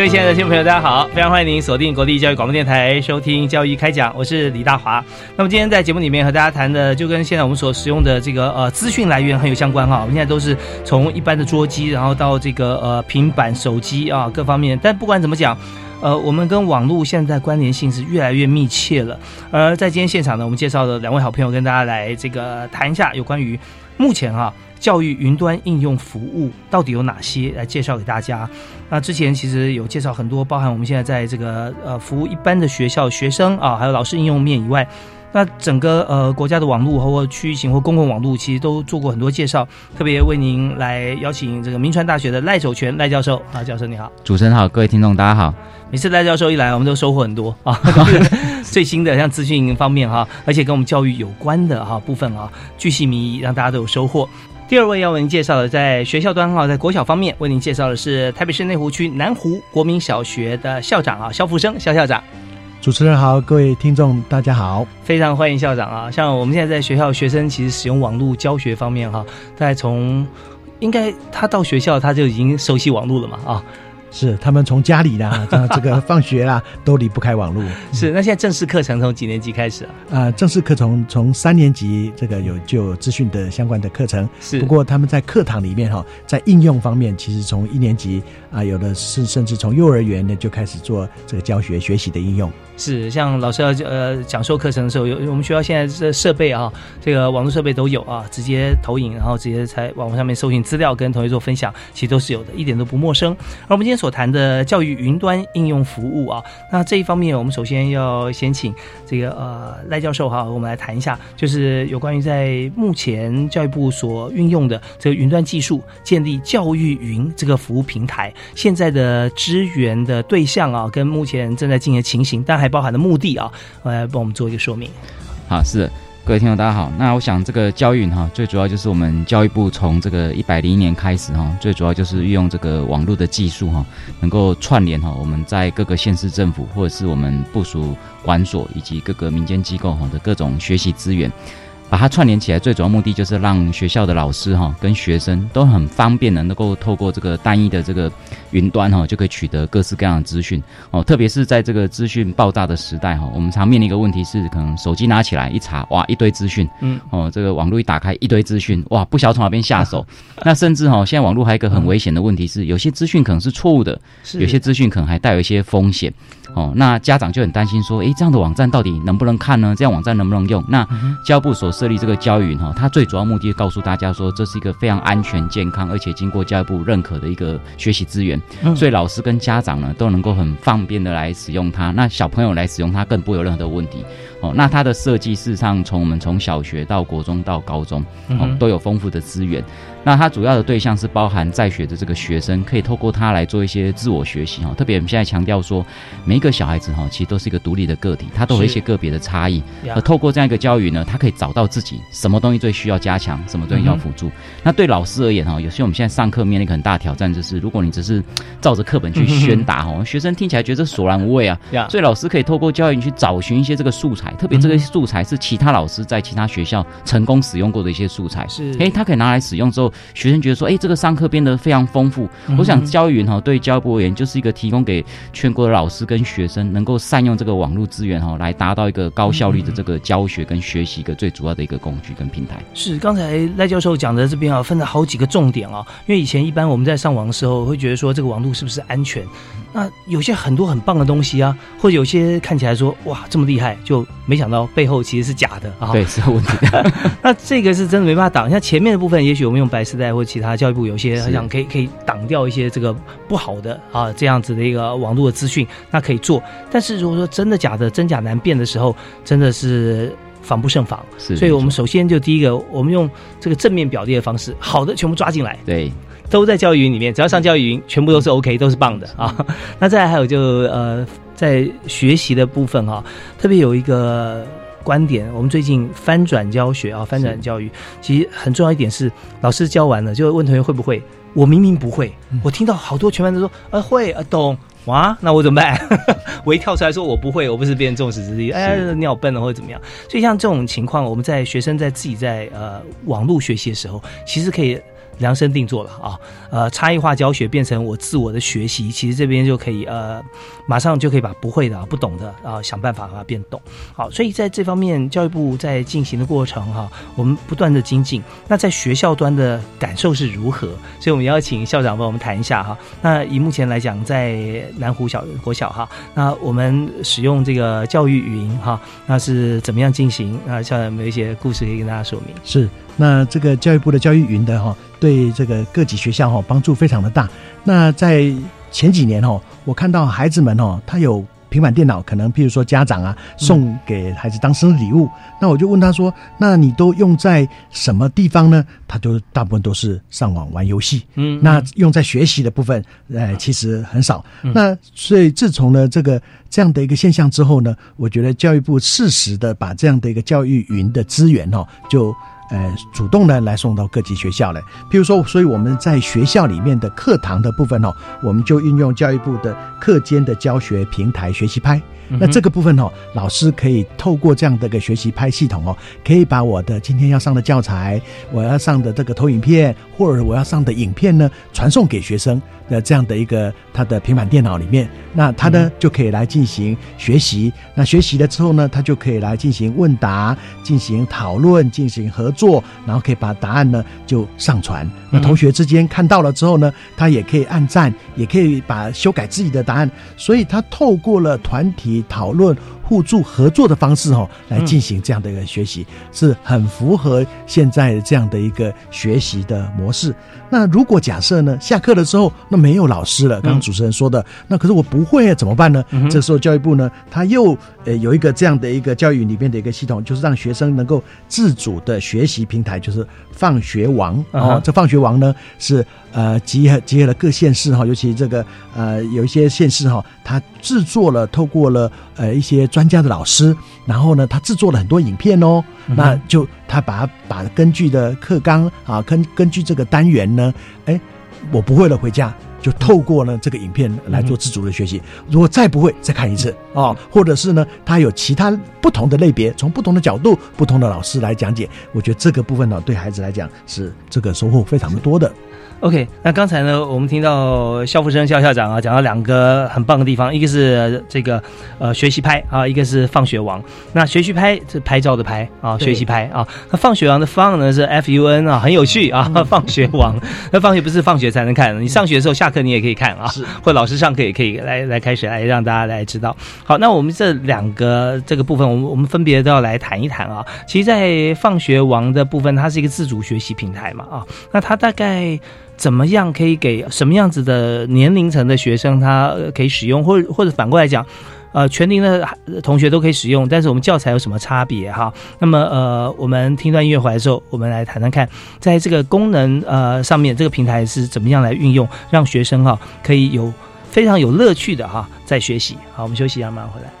各位亲爱的听众朋友，大家好！非常欢迎您锁定国立教育广播电台收听《教育开讲》，我是李大华。那么今天在节目里面和大家谈的，就跟现在我们所使用的这个呃资讯来源很有相关哈。我们现在都是从一般的桌机，然后到这个呃平板、手机啊各方面。但不管怎么讲，呃，我们跟网络现在关联性是越来越密切了。而在今天现场呢，我们介绍的两位好朋友跟大家来这个谈一下有关于目前哈。教育云端应用服务到底有哪些？来介绍给大家。那之前其实有介绍很多，包含我们现在在这个呃服务一般的学校学生啊，还有老师应用面以外，那整个呃国家的网络或区域型或公共网络，其实都做过很多介绍。特别为您来邀请这个民传大学的赖守全赖教授啊，教授你好，主持人好，各位听众大家好。每次赖教授一来，我们都收获很多啊，最新的像资讯方面哈，而且跟我们教育有关的哈部分啊，巨细靡遗，让大家都有收获。第二位要为您介绍的，在学校端哈，在国小方面为您介绍的是台北市内湖区南湖国民小学的校长啊，肖福生肖校长。主持人好，各位听众大家好，非常欢迎校长啊！像我们现在在学校学生，其实使用网络教学方面哈，大概从应该他到学校他就已经熟悉网络了嘛啊。是，他们从家里啦，这个放学啦，都离不开网络。是，那现在正式课程从几年级开始啊？啊，正式课程从三年级这个有就有资讯的相关的课程。是，不过他们在课堂里面哈，在应用方面，其实从一年级啊，有的是甚至从幼儿园呢就开始做这个教学学习的应用。是，像老师要呃讲授课程的时候，有我们学校现在这设备啊，这个网络设备都有啊，直接投影，然后直接在网络上面搜寻资料，跟同学做分享，其实都是有的，一点都不陌生。而我们今天所谈的教育云端应用服务啊，那这一方面，我们首先要先请这个呃赖教授哈，我们来谈一下，就是有关于在目前教育部所运用的这个云端技术，建立教育云这个服务平台，现在的支援的对象啊，跟目前正在进行的情形，但还。包含的目的啊，来帮我们做一个说明。好，是各位听众大家好。那我想这个教育哈，最主要就是我们教育部从这个一百零一年开始哈，最主要就是运用这个网络的技术哈，能够串联哈我们在各个县市政府或者是我们部署管所以及各个民间机构哈的各种学习资源。把它串联起来，最主要目的就是让学校的老师哈跟学生都很方便的能够透过这个单一的这个云端哈，就可以取得各式各样的资讯哦。特别是在这个资讯爆炸的时代哈，我们常面临一个问题是，可能手机拿起来一查，哇，一堆资讯，嗯，哦，这个网络一打开一堆资讯，哇，不晓得从哪边下手。那甚至哈，现在网络还有一个很危险的问题是，有些资讯可能是错误的，有些资讯可能还带有一些风险。哦，那家长就很担心说，诶，这样的网站到底能不能看呢？这样网站能不能用？那教育部所设立这个教育哈，它最主要目的告诉大家说，这是一个非常安全、健康，而且经过教育部认可的一个学习资源，所以老师跟家长呢都能够很方便的来使用它。那小朋友来使用它更不会有任何的问题。哦，那它的设计事实上从我们从小学到国中到高中，哦，都有丰富的资源。那它主要的对象是包含在学的这个学生，可以透过它来做一些自我学习哈。特别我们现在强调说，每一个小孩子哈，其实都是一个独立的个体，他都有一些个别的差异。而透过这样一个教育呢，他可以找到自己什么东西最需要加强，什么东西要辅助。那对老师而言哈，有些我们现在上课面临一个很大挑战，就是如果你只是照着课本去宣达哈，学生听起来觉得索然无味啊。所以老师可以透过教育去找寻一些这个素材，特别这个素材是其他老师在其他学校成功使用过的一些素材。是，哎，他可以拿来使用之后，学生觉得说。哎，这个上课变得非常丰富。我想教育云哈，对教育部而言，就是一个提供给全国的老师跟学生，能够善用这个网络资源哈，来达到一个高效率的这个教学跟学习一个最主要的一个工具跟平台。是，刚才赖教授讲的这边啊，分了好几个重点啊。因为以前一般我们在上网的时候，会觉得说这个网络是不是安全？那有些很多很棒的东西啊，或者有些看起来说哇这么厉害，就没想到背后其实是假的啊。对，是有问题的。那这个是真的没办法挡。像前面的部分，也许我们用白丝带或其他教育部有些是想可以可以挡掉一些这个不好的啊这样子的一个网络的资讯，那可以做。但是如果说真的假的真假难辨的时候，真的是防不胜防。是，所以我们首先就第一个，我们用这个正面表列的方式，好的全部抓进来，对都在教育云里面，只要上教育云，全部都是 OK，都是棒的啊。那再来还有就呃，在学习的部分哈、特别有一个观点，我们最近翻转教学啊，翻转教育，其实很重要一点是，老师教完了就问同学会不会，我明明不会，我听到好多全班都说呃会呃懂。哇，那我怎么办？我一跳出来说我不会，我不是别人众矢之的，哎，你好笨了或者怎么样。所以像这种情况，我们在学生在自己在呃网络学习的时候，其实可以量身定做了啊。呃，差异化教学变成我自我的学习，其实这边就可以呃，马上就可以把不会的、不懂的啊，想办法把它变懂。好，所以在这方面，教育部在进行的过程哈、我们不断的精进。那在学校端的感受是如何？所以我们邀请校长帮我们谈一下哈。那以目前来讲，在南湖小国小哈，那我们使用这个教育云哈，那是怎么样进行？那校长有没有一些故事可以跟大家说明？是，那这个教育部的教育云的哈，对这个各级学校哈帮助非常的大。那在前几年哈，我看到孩子们哦，他有平板电脑，可能譬如说家长啊送给孩子当生日礼物，那我就问他说：“那你都用在什么地方呢？”他就大部分都是上网玩游戏。嗯那用在学习的部分，呃，其实很少。嗯那所以自从呢这个这样的一个现象之后呢，我觉得教育部适时的把这样的一个教育云的资源哦，就呃主动的来送到各级学校来。譬如说，所以我们在学校里面的课堂的部分哦，我们就运用教育部的课间的教学平台学习拍。那这个部分哦，老师可以透过这样的一个学习拍系统哦，可以把我的今天要上的教材、我要上的这个投影片，或者我要上的影片呢，传送给学生的这样的一个他的平板电脑里面。那他呢就可以来进行学习。那学习了之后呢，他就可以来进行问答、进行讨论、进行合作，然后可以把答案呢就上传。那同学之间看到了之后呢，他也可以按赞，也可以把修改自己的答案。所以他透过了团体讨论、互助合作的方式哦，来进行这样的一个学习，是很符合现在这样的一个学习的模式。那如果假设呢，下课的时候那没有老师了，刚刚主持人说的，那可是我不会啊，怎么办呢？这时候教育部呢，他又呃有一个这样的一个教育里面的一个系统，就是让学生能够自主的学习平台，就是放学王哦。这放学王呢是呃结合结合了各县市哈，尤其这个呃有一些县市哈，他制作了透过了呃一些专家的老师，然后呢，他制作了很多影片哦，那就他把把根据的课纲啊，根根据这个单元呢，哎，我不会了回家。就透过呢这个影片来做自主的学习，如果再不会再看一次哦，或者是呢，他有其他不同的类别，从不同的角度、不同的老师来讲解，我觉得这个部分呢，对孩子来讲是这个收获非常的多的。OK，那刚才呢，我们听到肖福生肖校长啊讲到两个很棒的地方，一个是这个呃学习拍啊，一个是放学王。那学习拍是拍照的拍啊，学习拍啊。那放学王的放呢是 F U N 啊，很有趣啊，放学王。那放学不是放学才能看，你上学的时候下课你也可以看啊，是或老师上课也可以来来开始来让大家来知道。好，那我们这两个这个部分，我们我们分别都要来谈一谈啊。其实，在放学王的部分，它是一个自主学习平台嘛啊，那它大概。怎么样可以给什么样子的年龄层的学生他可以使用，或者或者反过来讲，呃，全龄的同学都可以使用，但是我们教材有什么差别哈？那么呃，我们听段音乐回来之后，我们来谈谈看，在这个功能呃上面，这个平台是怎么样来运用，让学生哈可以有非常有乐趣的哈在学习。好，我们休息一下，马上回来。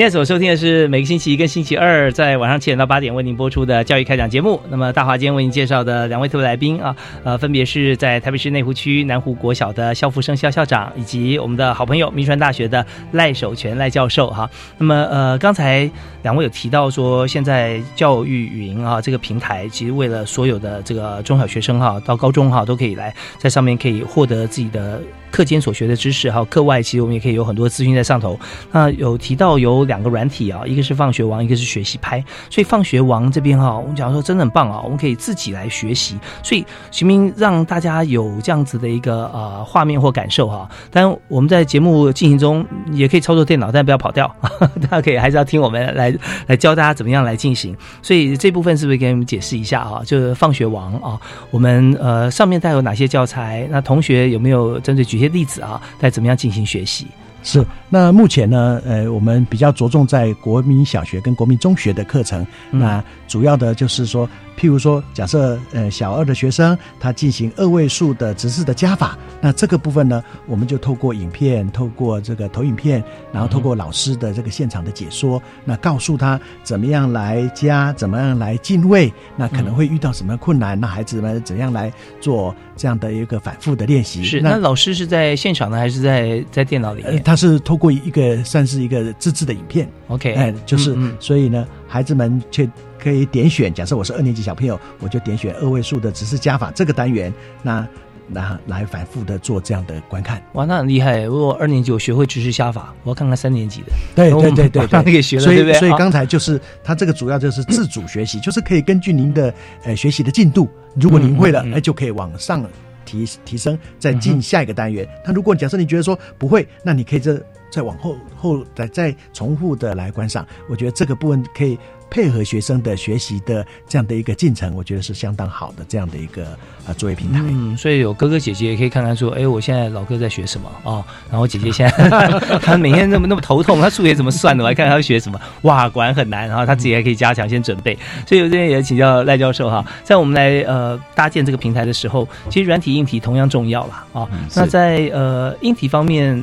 现在所收听的是每个星期一跟星期二在晚上七点到八点为您播出的教育开讲节目。那么大华今天为您介绍的两位特别来宾啊，呃，分别是在台北市内湖区南湖国小的肖福生肖校长，以及我们的好朋友民传大学的赖守全赖教授哈。那么呃，刚才两位有提到说，现在教育云啊这个平台，其实为了所有的这个中小学生哈到高中哈都可以来在上面可以获得自己的课间所学的知识，还有课外其实我们也可以有很多资讯在上头。那有提到有两个软体啊，一个是放学王，一个是学习拍。所以放学王这边哈，我们讲说真的很棒啊，我们可以自己来学习。所以徐明让大家有这样子的一个呃画面或感受哈。当然我们在节目进行中也可以操作电脑，但不要跑掉，大家可以还是要听我们来来教大家怎么样来进行。所以这部分是不是给你们解释一下啊？就是放学王啊，我们呃上面带有哪些教材？那同学有没有针对举些例子啊？该怎么样进行学习？是，那目前呢，呃，我们比较着重在国民小学跟国民中学的课程。那主要的就是说，譬如说，假设呃小二的学生他进行二位数的直式的加法，那这个部分呢，我们就透过影片，透过这个投影片，然后透过老师的这个现场的解说，那告诉他怎么样来加，怎么样来进位，那可能会遇到什么困难，那孩子们怎样来做这样的一个反复的练习。是，那老师是在现场呢，还是在在电脑里呃，面它是透过一个算是一个自制的影片，？OK，哎，就是、嗯嗯所以呢，孩子们却可以点选，假设我是二年级小朋友，我就点选二位数的只是加法这个单元，那那来反复的做这样的观看。哇，那很厉害！如果二年级我学会知识加法，我要看看三年级的。对对对对把它对，给学了所以对不对所以刚才就是他这个主要就是自主学习，就是可以根据您的呃学习的进度，如果您会了，嗯嗯嗯哎、就可以往上提提升，再进下一个单元。那如果假设你觉得说不会，那你可以这再往后后再再重复的来观赏。我觉得这个部分可以配合学生的学习的这样的一个进程，我觉得是相当好的这样的一个啊作业平台。嗯，所以有哥哥姐姐也可以看看说，哎，我现在老哥在学什么哦，然后姐姐现在他每天那么那么头痛，他数学怎么算的？我来看看他学什么，哇，果然很难，然后他自己还可以加强先准备。所以我这边也请教赖教授哈，在我们来呃搭建这个平台的时候，其实软体硬体同样重要啦啊、嗯那在呃硬体方面，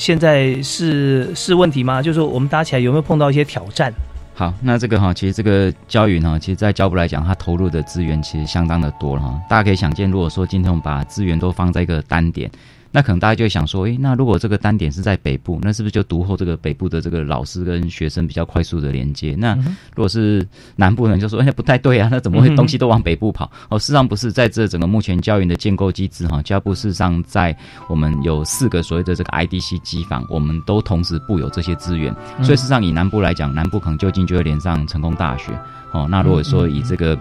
现在是是问题吗？就是我们搭起来有没有碰到一些挑战？好，那这个哈，其实这个教育呢，其实在教部来讲，它投入的资源其实相当的多哈。大家可以想见，如果说今天我们把资源都放在一个单点，那可能大家就会想说，诶，那如果这个单点是在北部，那是不是就读后这个北部的这个老师跟学生比较快速的连接？那如果是南部人，就说哎不太对啊，那怎么会东西都往北部跑？哦，事实上不是，在这整个目前教育的建构机制哈，教育部事实上在我们有四个所谓的这个 IDC 机房，我们都同时布有这些资源，所以事实上以南部来讲，南部可能就近就会连上成功大学哦。那如果说以这个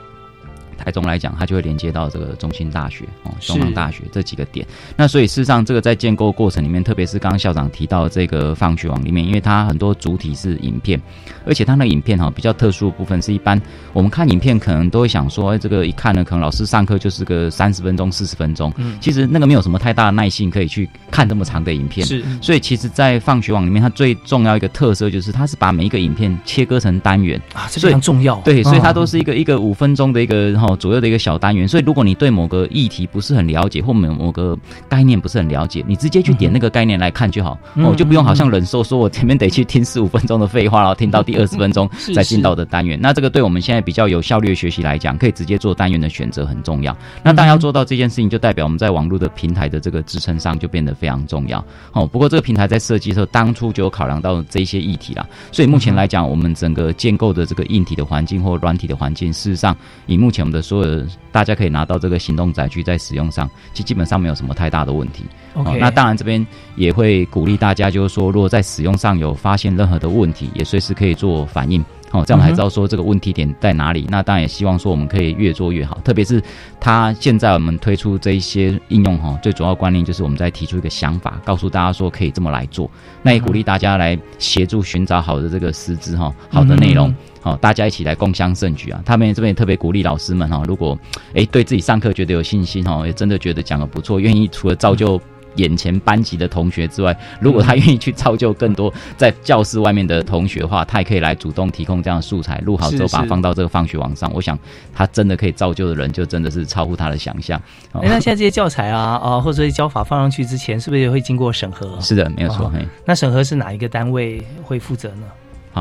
台中来讲，它就会连接到这个中心大学、哦，中央大学这几个点。那所以事实上，这个在建构过程里面，特别是刚刚校长提到这个放学网里面，因为它很多主体是影片，而且它那个影片哈、比较特殊的部分是一般我们看影片可能都会想说，哎，这个一看呢，可能老师上课就是个三十分钟、四十分钟，嗯其实那个没有什么太大的耐性可以去看这么长的影片。是所以其实，在放学网里面，它最重要一个特色就是，它是把每一个影片切割成单元，啊，这非常重要。对，所以它都是是一个一个五分钟的一个哈、左右的一个小单元。所以如果你对某个议题不是很了解，或某某个概念不是很了解，你直接去点那个概念来看就好，嗯哦，就不用好像忍受说我前面得去听十五分钟的废话，然后听到第二十分钟再进到的单元。那这个对我们现在比较有效率的学习来讲，可以直接做单元的选择很重要。那当然要做到这件事情，就代表我们在网络的平台的这个支撑上就变得非常重要。哦，不过这个平台在设计的时候，当初就有考量到这些议题啦。所以目前来讲，我们整个建构的这个硬体的环境或软体的环境，事实上以目前我们的所有大家可以拿到这个行动载具在使用上，其实基本上没有什么太大的问题。OK，哦，那当然这边也会鼓励大家，就是说，如果在使用上有发现任何的问题，也随时可以做反应。哦，这样我们才知道说这个问题点在哪里。那当然也希望说我们可以越做越好，特别是它现在我们推出这一些应用哈，最主要观念就是我们在提出一个想法，告诉大家说可以这么来做。那也鼓励大家来协助寻找好的这个师资哈，好的内容。好、大家一起来共襄盛举啊！他们这边也特别鼓励老师们哈、如果诶对自己上课觉得有信心哈、也真的觉得讲的不错，愿意除了造就眼前班级的同学之外，如果他愿意去造就更多在教室外面的同学的话，他也可以来主动提供这样的素材，录好之后把它放到这个放学网上。我想他真的可以造就的人，就真的是超乎他的想象。那现在这些教材啊啊，或者是教法放上去之前，是不是也会经过审核？是的，没有错。那审核是哪一个单位会负责呢？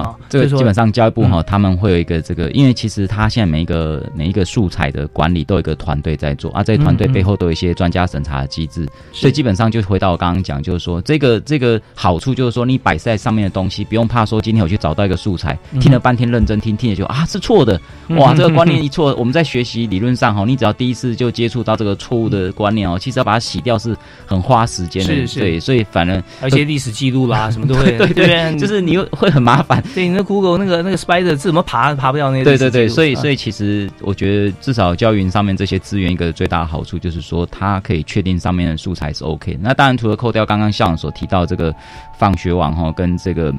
好哦，就是说这个基本上教育部哈、嗯。他们会有一个这个，因为其实他现在每一个每一个素材的管理都有一个团队在做啊，这些团队背后都有一些专家审查的机制，所以基本上就回到我刚刚讲，就是说这个这个好处就是说你摆在上面的东西，不用怕说今天我去找到一个素材，嗯。听了半天认真听，听了就啊是错的，哇这个观念一错，我们在学习理论上哈，你只要第一次就接触到这个错误的观念哦，其实要把它洗掉是很花时间的，是是。对，所以反而而且历史记录啦，什么都会，对对就是你又会很麻烦。对你那 Google 那个那个 Spider 是怎么爬爬不掉那些对对对，所以所以其实我觉得至少教育云上面这些资源一个最大的好处就是说，它可以确定上面的素材是 OK。那当然除了扣掉刚刚校长所提到这个放学网哈跟这个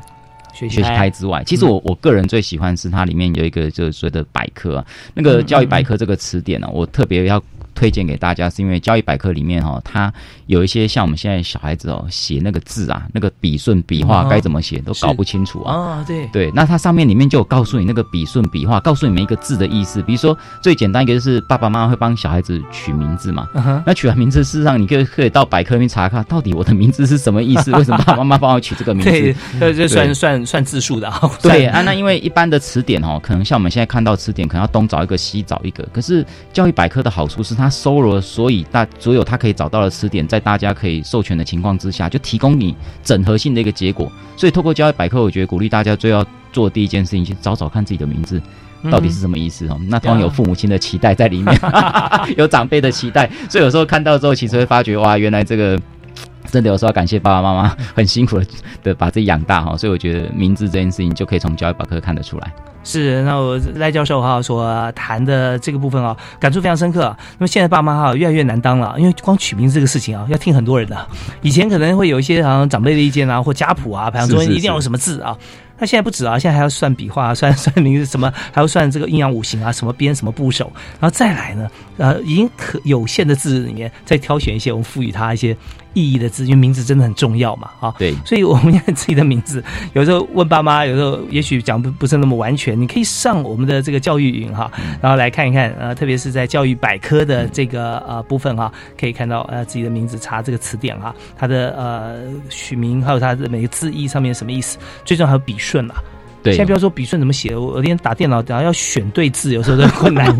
学习开之外，其实我我个人最喜欢是它里面有一个就是所谓的百科啊，那个教育百科这个词典呢、我特别要。推荐给大家，是因为教育百科里面哈、它有一些像我们现在小孩子哦写那个字啊，那个笔顺笔画该怎么写都搞不清楚啊。啊，对，对，那它上面里面就有告诉你那个笔顺笔画，告诉你每一个字的意思。比如说最简单一个就是爸爸妈妈会帮小孩子取名字嘛，嗯，那取完名字，事实上你可以可以到百科里面查看，到底我的名字是什么意思？为什么爸爸妈妈帮我取这个名对字？，对这算对算算字数的啊，对啊，那因为一般的词典哦，可能像我们现在看到词典，可能要东找一个西找一个。可是教育百科的好处是，它收罗了所以大所有它可以找到的词典，在大家可以授权的情况之下，就提供你整合性的一个结果。所以透过教育百科，我觉得鼓励大家最要做的第一件事情，去找找看自己的名字。嗯到底是什么意思哦？那当然有父母亲的期待在里面，有长辈的期待，所以有时候看到之后，其实会发觉哇，原来这个真的有时候要感谢爸爸妈妈 很辛苦的的把自己养大哈。所以我觉得名字这件事情就可以从教育百科看得出来。是，那我赖教授哈所谈的这个部分啊，感触非常深刻。那么现在爸妈哈越来越难当了，因为光取名字这个事情啊，要听很多人的。以前可能会有一些好像长辈的意见啊，或家谱啊，排行中一定要有什么字啊。那现在不止啊，现在还要算笔画、算算名字什么，还要算这个阴阳五行啊，什么编什么部首，然后再来呢，呃，已经可有限的字里面再挑选一些我们赋予它一些意义的字，因为名字真的很重要嘛，啊。对，所以我们现在自己的名字，有时候问爸妈，有时候也许讲不不是那么完全，你可以上我们的这个教育云哈，然后来看一看，呃，特别是在教育百科的这个呃部分哈，可以看到呃自己的名字查这个词典哈，它的呃取名还有它的每个字义上面什么意思，最重要还有笔顺嘛。对现在不要说笔顺怎么写，我我连打电脑，然后要选对字，有时候都很困难。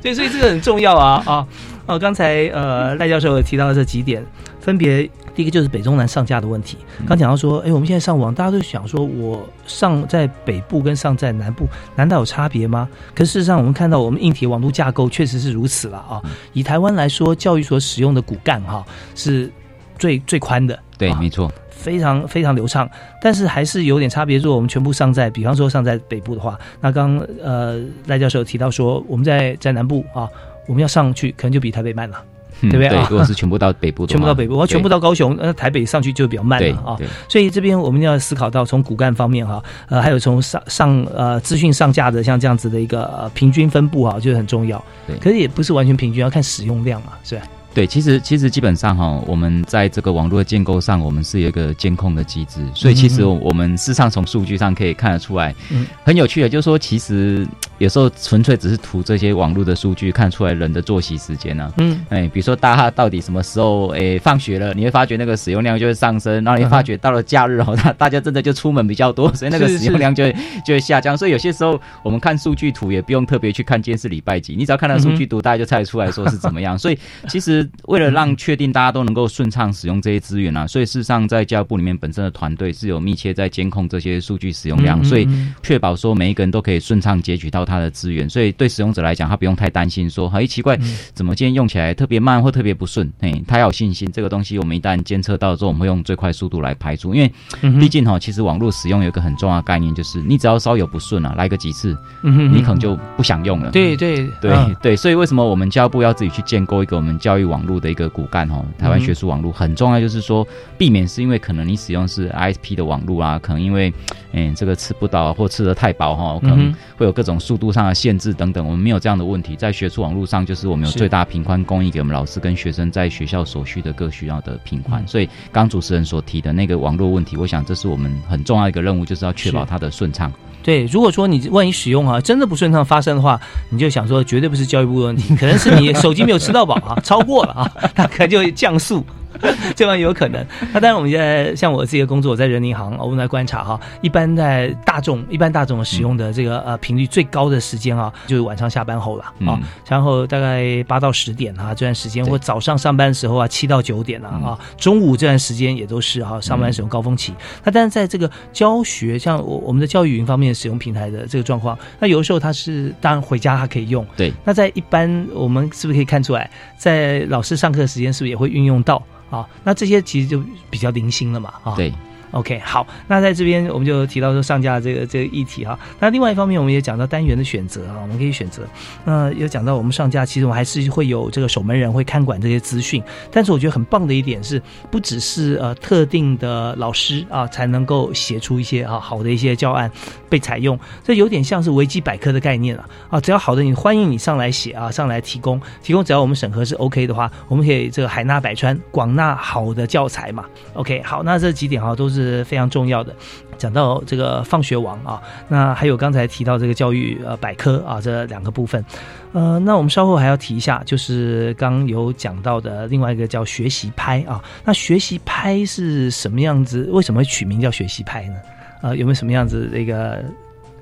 对，所以这个很重要啊啊哦！刚才呃赖教授有提到的这几点，分别第一个就是北中南上架的问题。刚讲到说，哎，我们现在上网，大家都想说，我上在北部跟上在南部，难道有差别吗？可事实上，我们看到我们硬体网络架构确实是如此了啊。以台湾来说，教育所使用的骨干哈、是最最宽的，对，啊没错，非常非常流畅，但是还是有点差别。如果我们全部上在，比方说上在北部的话，那刚刚呃赖教授有提到说，我们在在南部啊，我们要上去可能就比台北慢了，嗯对不对啊如果是全部到北部的，全部到北部，我要全部到到高雄，那台北上去就比较慢了啊。对所以这边我们要思考到从骨干方面哈，呃，还有从上上呃资讯上架的像这样子的一个、呃、平均分布啊，就是很重要。对可是也不是完全平均，要看使用量嘛，是吧？对，其实其实基本上哈，我们在这个网络的建构上，我们是有一个监控的机制，所以其实我我们事实上从数据上可以看得出来，嗯。很有趣的，就是说其实有时候纯粹只是图这些网络的数据，看出来人的作息时间呢、嗯，哎，比如说大家到底什么时候哎放学了，你会发觉那个使用量就会上升，然后你发觉到了假日哦，大大家真的就出门比较多，所以那个使用量就会就会下降。所以有些时候我们看数据图也不用特别去看今天是礼拜几，你只要看到数据图，大家就猜得出来说是怎么样。所以其实为了让确定大家都能够顺畅使用这些资源啊，所以事实上在教育部里面本身的团队是有密切在监控这些数据使用量，嗯所以嗯确保说每一个人都可以顺畅截取到他的资源，所以对使用者来讲，他不用太担心说，哎，奇怪，怎么今天用起来特别慢或特别不顺？哎，他要有信心，这个东西我们一旦监测到之后，我们会用最快速度来排除，因为毕竟哈，其实网络使用有一个很重要的概念，就是你只要稍有不顺啊，来个几次，嗯你可能就不想用了。对对对、嗯。对，所以为什么我们教育部要自己去建构一个我们教育网网络的一个骨干哦，台湾学术网络很重要，就是说避免是因为可能你使用是 ISP 的网络啊，可能因为嗯这个吃不到或吃的太饱哈，可能会有各种速度上的限制等等，我们没有这样的问题，在学术网络上就是我们有最大频宽供应给我们老师跟学生在学校所需的各需要的频宽，所以刚主持人所提的那个网络问题，我想这是我们很重要一个任务，就是要确保它的顺畅。对，如果说你万一使用啊，真的不顺畅发生的话，你就想说绝对不是教育部的问题，可能是你手机没有吃到饱啊，超过了啊，那可能就降速。这样有可能。那当然，我们现在像我自己的工作，我在人民银行，我们来观察哈。一般在大众，一般大众使用的这个呃频率最高的时间啊，就是晚上下班后了啊。然后大概八到十点啊这段时间，或早上上班的时候啊，七到九点啊啊。中午这段时间也都是啊，上班使用高峰期。那但是在这个教学，像我我们的教育云方面使用平台的这个状况，那有的时候它是当然回家它可以用。对。那在一般我们是不是可以看出来，在老师上课的时间是不是也会运用到？啊，那这些其实就比较零星了嘛，啊，对。OK，好，那在这边我们就提到说上架这个这个议题哈。那另外一方面，我们也讲到单元的选择啊，我们可以选择。那有讲到我们上架，其实我还是会有这个守门人会看管这些资讯。但是我觉得很棒的一点是，不只是呃特定的老师啊才能够写出一些啊好的一些教案被采用。这有点像是维基百科的概念了啊。只要好的，你欢迎你上来写啊，上来提供提供，只要我们审核是 OK 的话，我们可以这个海纳百川，广纳好的教材嘛。OK，好，那这几点哈都是。是非常重要的。讲到这个放学王啊，那还有刚才提到这个教育呃百科啊这两个部分，呃，那我们稍后还要提一下，就是刚有讲到的另外一个叫学习拍啊。那学习拍是什么样子？为什么会取名叫学习拍呢？呃，有没有什么样子的一个？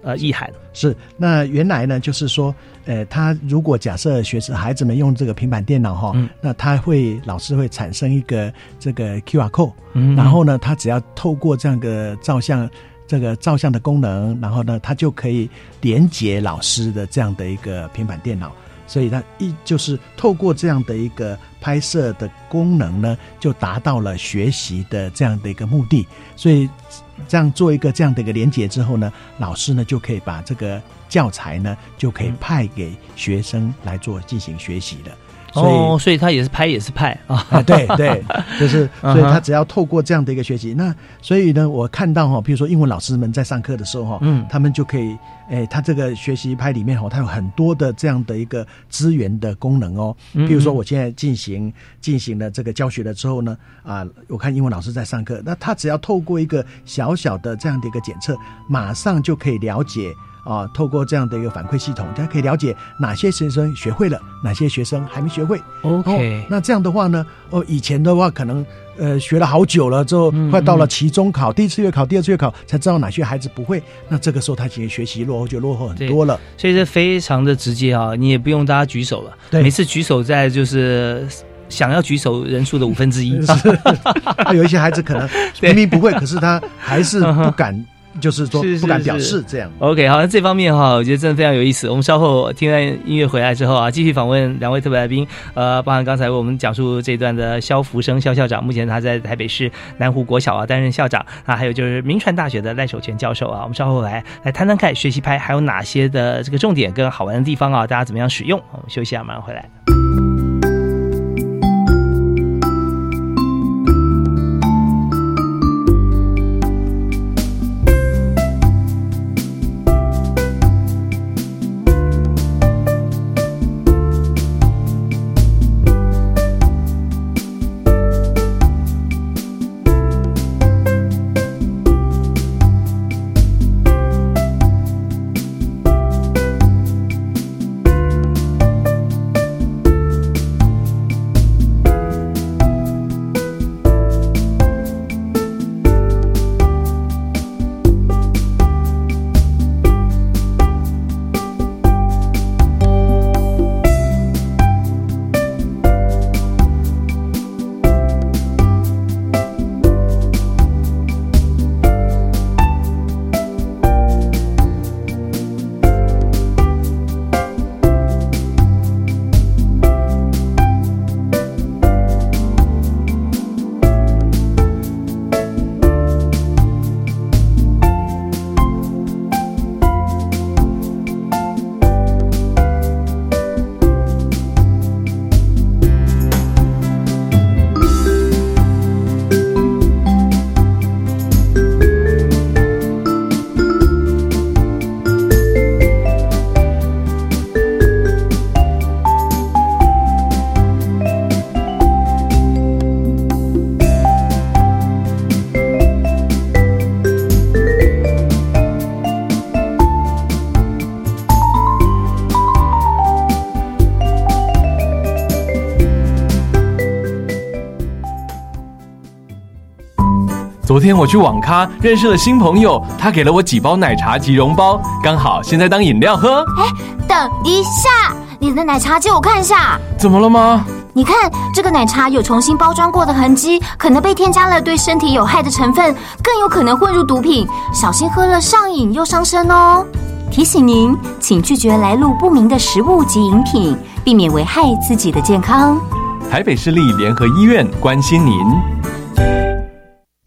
呃，意涵。是。那原来呢，就是说，呃，他如果假设学生孩子们用这个平板电脑哈，那他会老师会产生一个这个 Q R code，然后呢，他只要透过这样的照相这个照相的功能，然后呢，他就可以连接老师的这样的一个平板电脑，所以他一就是透过这样的一个拍摄的功能呢，就达到了学习的这样的一个目的，所以。这样做一个这样的一个连接之后呢，老师呢就可以把这个教材呢就可以派给学生来做进行学习了。哦，所以他也是拍也是派。啊，对对，就是 所以他只要透过这样的一个学习，那所以呢，我看到哈，比如说英文老师们在上课的时候哈，嗯，他们就可以，哎，他这个学习拍里面哈，它有很多的这样的一个资源的功能哦，比如说我现在进行进行了这个教学了之后呢，啊，我看英文老师在上课，那他只要透过一个小小的这样的一个检测，马上就可以了解。啊，透过这样的一个反馈系统，大家可以了解哪些学生学会了，哪些学生还没学会。OK，那这样的话呢，哦，以前的话可能呃学了好久了之后，快到了期中考，第一次月考、第二次月考才知道哪些孩子不会。那这个时候他其实学习落后就落后很多了。所以这非常的直接啊，你也不用大家举手了，每次举手在就是想要举手人数的五分之一。有一些孩子可能 明明不会，可是他还是不敢。就是说不敢表示这样。OK，好，那这方面哈，我觉得真的非常有意思。我们稍后听完音乐回来之后啊，继续访问两位特别来宾。呃，包含刚才为我们讲述这段的肖福生肖校长，目前他在台北市南湖国小啊担任校长啊，还有就是明传大学的赖守全教授啊。我们稍后来来谈谈看学习拍还有哪些的这个重点跟好玩的地方啊，大家怎么样使用？我们休息一下，马上回来。天我去网咖认识了新朋友，他给了我几包奶茶及溶包，刚好现在当饮料喝。哎等一下，你的奶茶借我看一下。怎么了吗？你看这个奶茶有重新包装过的痕迹，可能被添加了对身体有害的成分，更有可能混入毒品，小心喝了上瘾又伤身哦。提醒您，请拒绝来路不明的食物及饮品，避免危害自己的健康。台北市立联合医院关心您。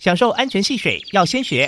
享受安全戏水，要先学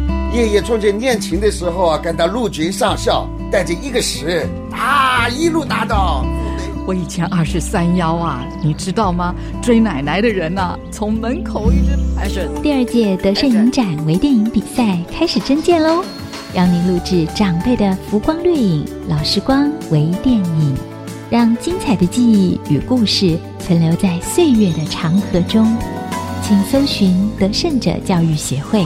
爷爷从前练琴的时候啊，感到陆军上校，带着一个师啊，一路打到。我以前二十三幺啊，你知道吗？追奶奶的人呐、从门口一直排着。第二届德胜影展微电影比赛开始征件喽，邀您录制长辈的浮光掠影、老时光微电影，让精彩的记忆与故事存留在岁月的长河中。请搜寻德胜者教育协会。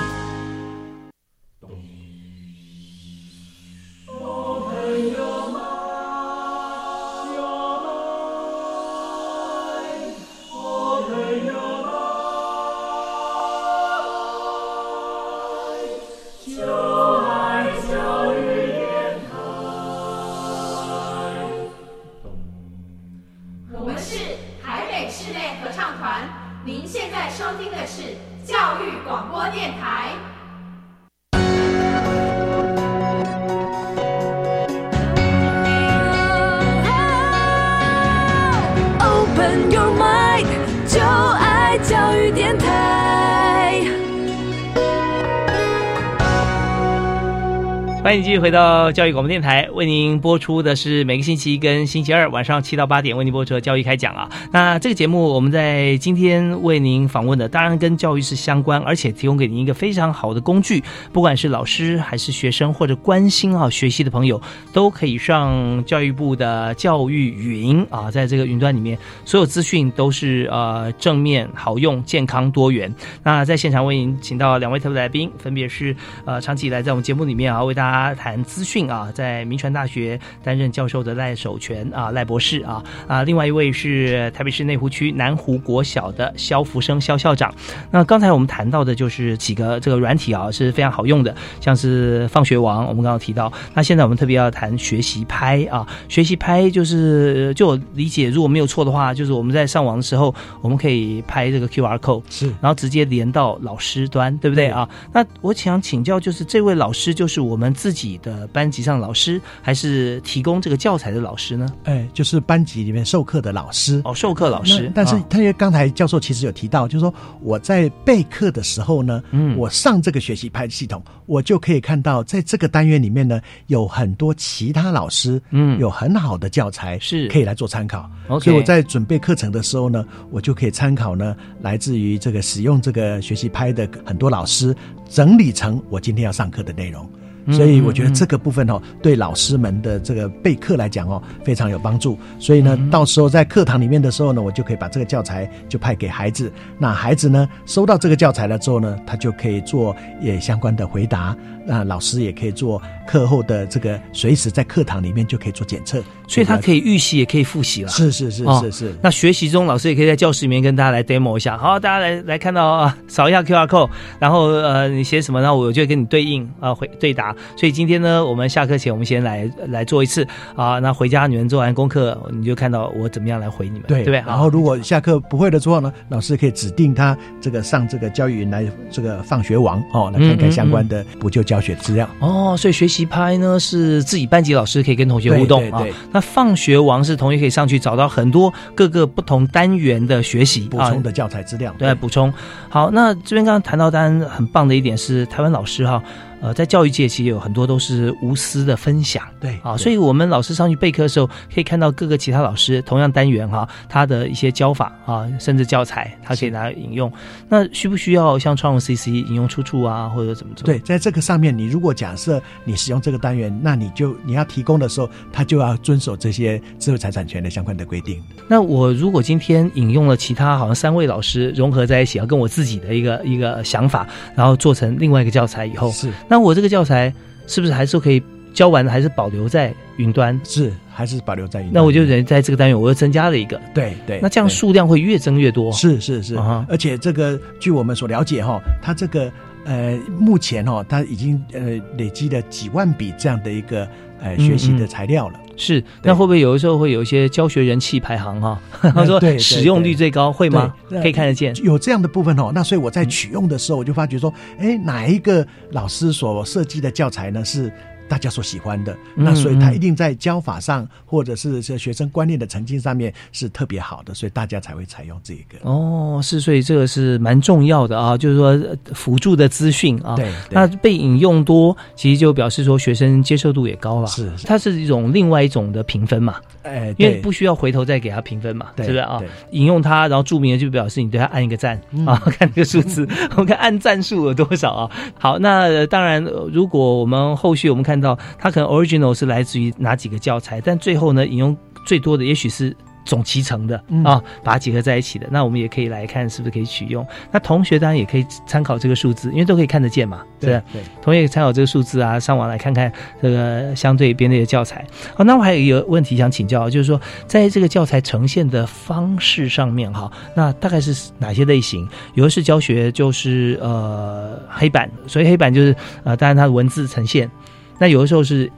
迎继续回到教育广播电台，为您播出的是每个星期一跟星期二晚上七到八点为您播出的教育开讲啊。那这个节目我们在今天为您访问的，当然跟教育是相关，而且提供给您一个非常好的工具，不管是老师还是学生或者关心啊学习的朋友，都可以上教育部的教育云啊，在这个云端里面，所有资讯都是呃正面、好用、健康、多元。那在现场为您请到两位特别来宾，分别是呃长期以来在我们节目里面啊为大家谈资讯啊，在民传大学担任教授的赖守全啊赖博士啊啊，另外一位是台北市内湖区南湖国小的肖福生肖校长。那刚才我们谈到的就是几个这个软体啊是非常好用的，像是放学王，我们刚刚提到。那现在我们特别要谈学习拍啊，学习拍就是就我理解，如果没有错的话，就是我们在上网的时候，我们可以拍这个 QR code，是，然后直接连到老师端，对不对啊？那我想请教，就是这位老师就是我们自己的班级上的老师，还是提供这个教材的老师呢？哎，就是班级里面授课的老师哦，授课老师。但是因为刚才教授其实有提到，就是说我在备课的时候呢，嗯我上这个学习拍系统，我就可以看到在这个单元里面呢，有很多其他老师，嗯有很好的教材是可以来做参考。所以我在准备课程的时候呢，我就可以参考呢，来自于这个使用这个学习拍的很多老师整理成我今天要上课的内容。嗯所以我觉得这个部分哦，对老师们的这个备课来讲哦，非常有帮助。所以呢，嗯到时候在课堂里面的时候呢，我就可以把这个教材就派给孩子。那孩子呢，收到这个教材了之后呢，他就可以做也相关的回答。那老师也可以做课后的这个，随时在课堂里面就可以做检测。所以他可以预习，也可以复习了。是是是哦是是。那学习中，老师也可以在教室里面跟大家来 demo 一下。好，大家来来看到啊，扫一下 QR code，然后呃，你写什么，然后我就跟你对应啊、回对答。所以今天呢，我们下课前我们先来来做一次啊，那回家你们做完功课，你就看到我怎么样来回你们，对对不对？然后如果下课不会的时候呢，老师可以指定他这个上这个教育云来这个放学网哦，来看看相关的补救教学资料。哦，所以学习拍呢是自己班级老师可以跟同学互动啊。那放学王是同学可以上去找到很多各个不同单元的学习补充的教材资料。对，补充。好，那这边刚刚谈到，当然很棒的一点是台湾老师哈，呃，在教育界其实有很多都是无私的分享，对啊，所以我们老师上去备课的时候，可以看到各个其他老师同样单元哈，他的一些教法啊，甚至教材，他可以拿来引用。那需不需要像创融 CC 引用出处啊，或者怎么做？对，在这个上面，你如果假设你使用这个单元，那你就你要提供的时候，他就要遵守这些智慧财产权的相关的规定。那我如果今天引用了其他好像三位老师融合在一起，要跟我自己的一个一个想法，然后做成另外一个教材以后，是那我这个教材是不是还是可以教完，还是保留在云端？是还是保留在云端？那我就等于在这个单元我又增加了一个，对对，那这样数量会越增越多。是是是，啊而且这个据我们所了解哈，它这个呃目前哈，它已经呃累积了几万笔这样的一个呃学习的材料了。是，那会不会有的时候会有一些教学人气排行哈？他说使用率最高，会吗？对可以看得见。有这样的部分哦。那所以我在取用的时候，我就发觉说，哎，哪一个老师所设计的教材呢是？大家所喜欢的，嗯那所以他一定在教法上，或者是这学生观念的澄清上面是特别好的，所以大家才会采用这个。哦，是，所以这个是蛮重要的啊，就是说呃辅助的资讯啊。对对那被引用多，其实就表示说学生接受度也高了。是，它是一种另外一种的评分嘛。哎，因为不需要回头再给他评分嘛，对是不是啊？引用他，然后注明了就表示你对他按一个赞、嗯啊，看这个数字，我们看按赞数有多少啊？好，那呃当然，呃如果我们后续我们看到它可能 original 是来自于哪几个教材，但最后呢引用最多的也许是。总集成的嗯啊，把它结合在一起的，那我们也可以来看是不是可以取用。那同学当然也可以参考这个数字，因为都可以看得见嘛，对？对同学也参考这个数字啊，上网来看看这个相对编列的教材。好，那我还有一个问题想请教，就是说在这个教材呈现的方式上面哈，那大概是哪些类型？有的是教学就是呃黑板，所以黑板就是呃，当然它的文字呈现，那有的时候是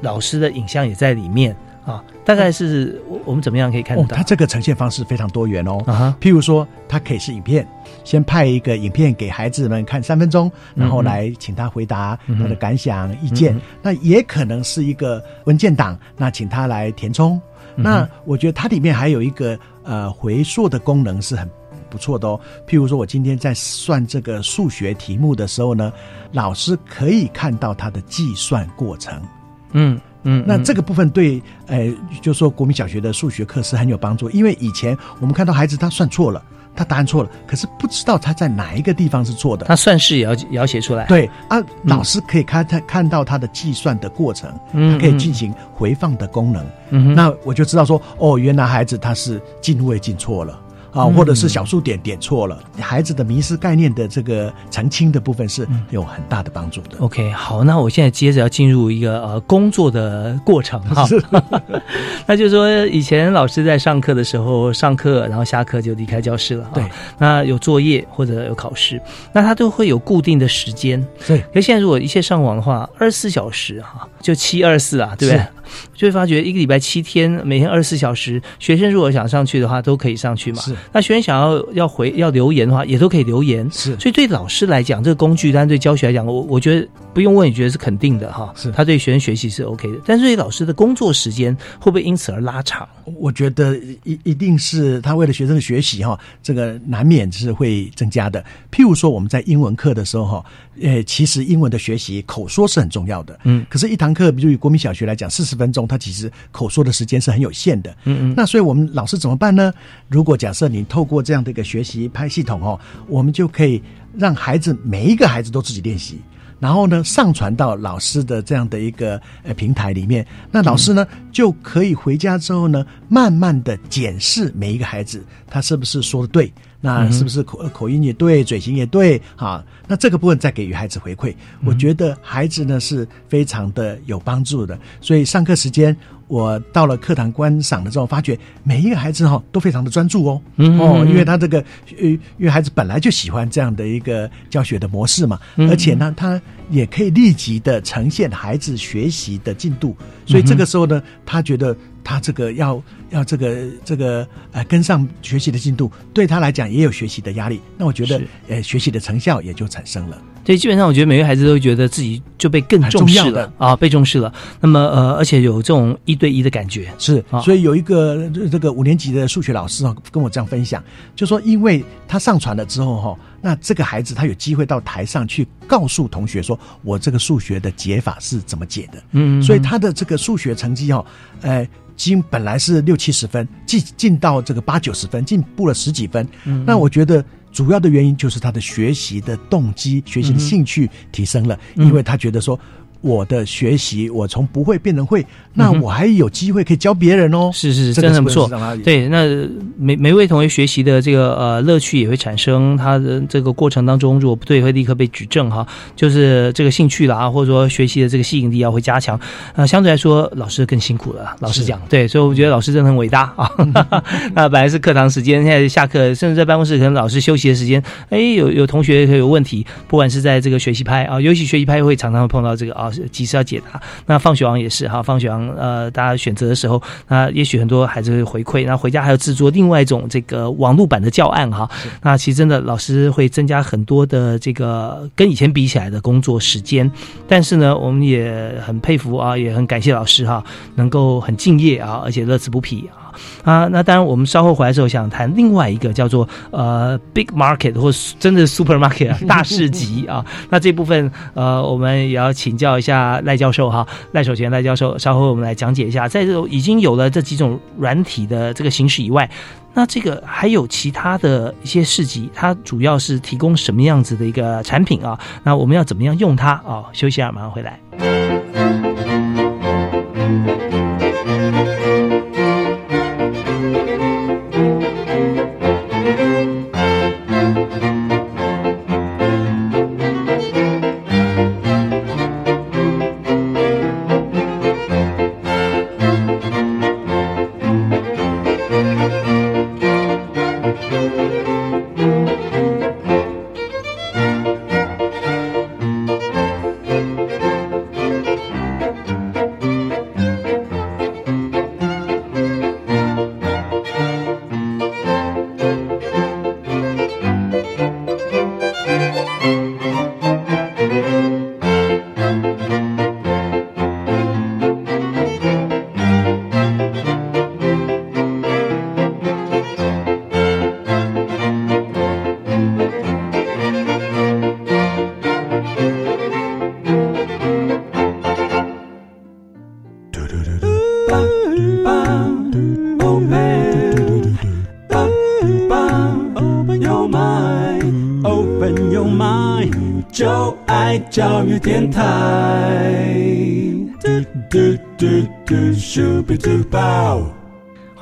老师的影像也在里面啊，大概是我我们怎么样可以看得哦，到？它这个呈现方式非常多元哦。啊哈譬如说，它可以是影片，先派一个影片给孩子们看三分钟，然后来请他回答他的感想、意见嗯。那也可能是一个文件档，那请他来填充。嗯那我觉得它里面还有一个呃回溯的功能是很不错的哦。譬如说，我今天在算这个数学题目的时候呢，老师可以看到他的计算过程。嗯嗯，那嗯这个部分对，呃，就说国民小学的数学课是很有帮助，因为以前我们看到孩子他算错了，他答案错了，可是不知道他在哪一个地方是错的。他算式也要也要写出来。对啊，老师可以看他看到他的计算的过程，嗯他可以进行回放的功能。嗯哼那我就知道说，哦，原来孩子他是进位进错了。啊，嗯或者是小数点点错了，孩子的迷失概念的这个澄清的部分是有很大的帮助的。OK，好，那我现在接着要进入一个呃工作的过程哈，那就是说以前老师在上课的时候，上课然后下课就离开教室了，对，那有作业或者有考试，那他都会有固定的时间，对，可是现在如果一切上网的话，二十四小时哈，就七二四啊，对不对？是？就会发觉一个礼拜七天，每天二十四小时，学生如果想上去的话，都可以上去嘛。是，那学生想要要回要留言的话，也都可以留言。是，所以对老师来讲，这个工具，当然对教学来讲，我我觉得不用问，也觉得是肯定的哈。是，他对学生学习是 OK 的，但是对老师的工作时间会不会因此而拉长？我觉得一一定是他为了学生的学习哈，这个难免是会增加的。譬如说我们在英文课的时候哈，呃，其实英文的学习口说是很重要的，嗯，可是，一堂课，比如以国民小学来讲，四十分钟，它其实口说的时间是很有限的，嗯嗯，那所以我们老师怎么办呢？如果假设你透过这样的一个学习拍系统哦，我们就可以让孩子每一个孩子都自己练习。然后呢，上传到老师的这样的一个呃平台里面，那老师呢、就可以回家之后呢，慢慢的检视每一个孩子他是不是说的对，那是不是口口音也对，嘴型也对啊？那这个部分再给予孩子回馈，我觉得孩子呢是非常的有帮助的。所以上课时间，我到了课堂观赏的时候，发觉每一个孩子哈、都非常的专注哦，嗯哦，因为他这个呃，因为孩子本来就喜欢这样的一个教学的模式嘛，嗯而且呢，他也可以立即的呈现孩子学习的进度，所以这个时候呢，他觉得他这个要要这个这个呃跟上学习的进度，对他来讲也有学习的压力，那我觉得呃学习的成效也就产生了。对，基本上我觉得每个孩子都觉得自己就被更重视了啊，被重视了。那么呃，而且有这种一对一的感觉。是啊，所以有一个呃这个五年级的数学老师啊，跟我这样分享，就说因为他上传了之后哈，那这个孩子他有机会到台上去告诉同学说，我这个数学的解法是怎么解的。嗯所以他的这个数学成绩哦，呃，经本来是六七十分，进进到这个八九十分，进步了十几分。嗯那我觉得主要的原因就是他的学习的动机、学习的兴趣提升了，嗯因为他觉得说。我的学习，我从不会变成会，那我还有机会可以教别人哦。是是，这个真的不错。对，那每每位同学学习的这个呃乐趣也会产生，他的这个过程当中，如果不对，会立刻被举证哈。就是这个兴趣啦，或者说学习的这个吸引力要，会加强。呃，相对来说，老师更辛苦了。老实讲，对，所以我觉得老师真的很伟大啊。那本来是课堂时间，现在下课，甚至在办公室，可能老师休息的时间，哎，有有同学有问题，不管是在这个学习拍啊，尤其学习拍会常常会碰到这个啊，及时要解答。那放学王也是哈，放学王呃，大家选择的时候，那也许很多孩子会回馈，那回家还要制作另外一种这个网络版的教案哈。那其实真的老师会增加很多的这个跟以前比起来的工作时间，但是呢，我们也很佩服啊，也很感谢老师哈，能够很敬业啊，而且乐此不疲。啊，那当然，我们稍后回来之后想谈另外一个叫做呃 big market 或是真的 supermarket 啊 大市集啊。那这部分呃，我们也要请教一下赖教授哈，赖守全赖教授，稍后我们来讲解一下，在这种已经有了这几种软体的这个形式以外。那这个还有其他的一些市集，它主要是提供什么样子的一个产品啊？那我们要怎么样用它啊？休息一下，马上回来。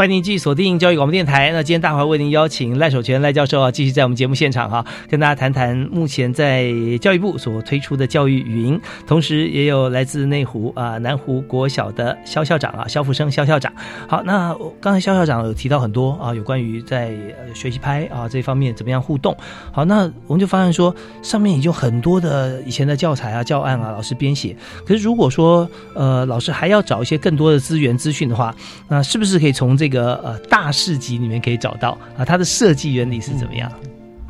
欢迎您继续锁定教育广播电台。那今天大华为您邀请赖守全赖教授啊，继续在我们节目现场哈、跟大家谈谈目前在教育部所推出的教育云，同时也有来自内湖啊、南湖国小的肖校长啊，肖福生肖校长。好，那刚才肖校长有提到很多啊，有关于在学习拍啊这方面怎么样互动。好，那我们就发现说，上面已经很多的以前的教材啊、教案啊，老师编写。可是如果说呃老师还要找一些更多的资源资讯的话，那是不是可以从这个个呃大市集里面可以找到啊？它的设计原理是怎么样？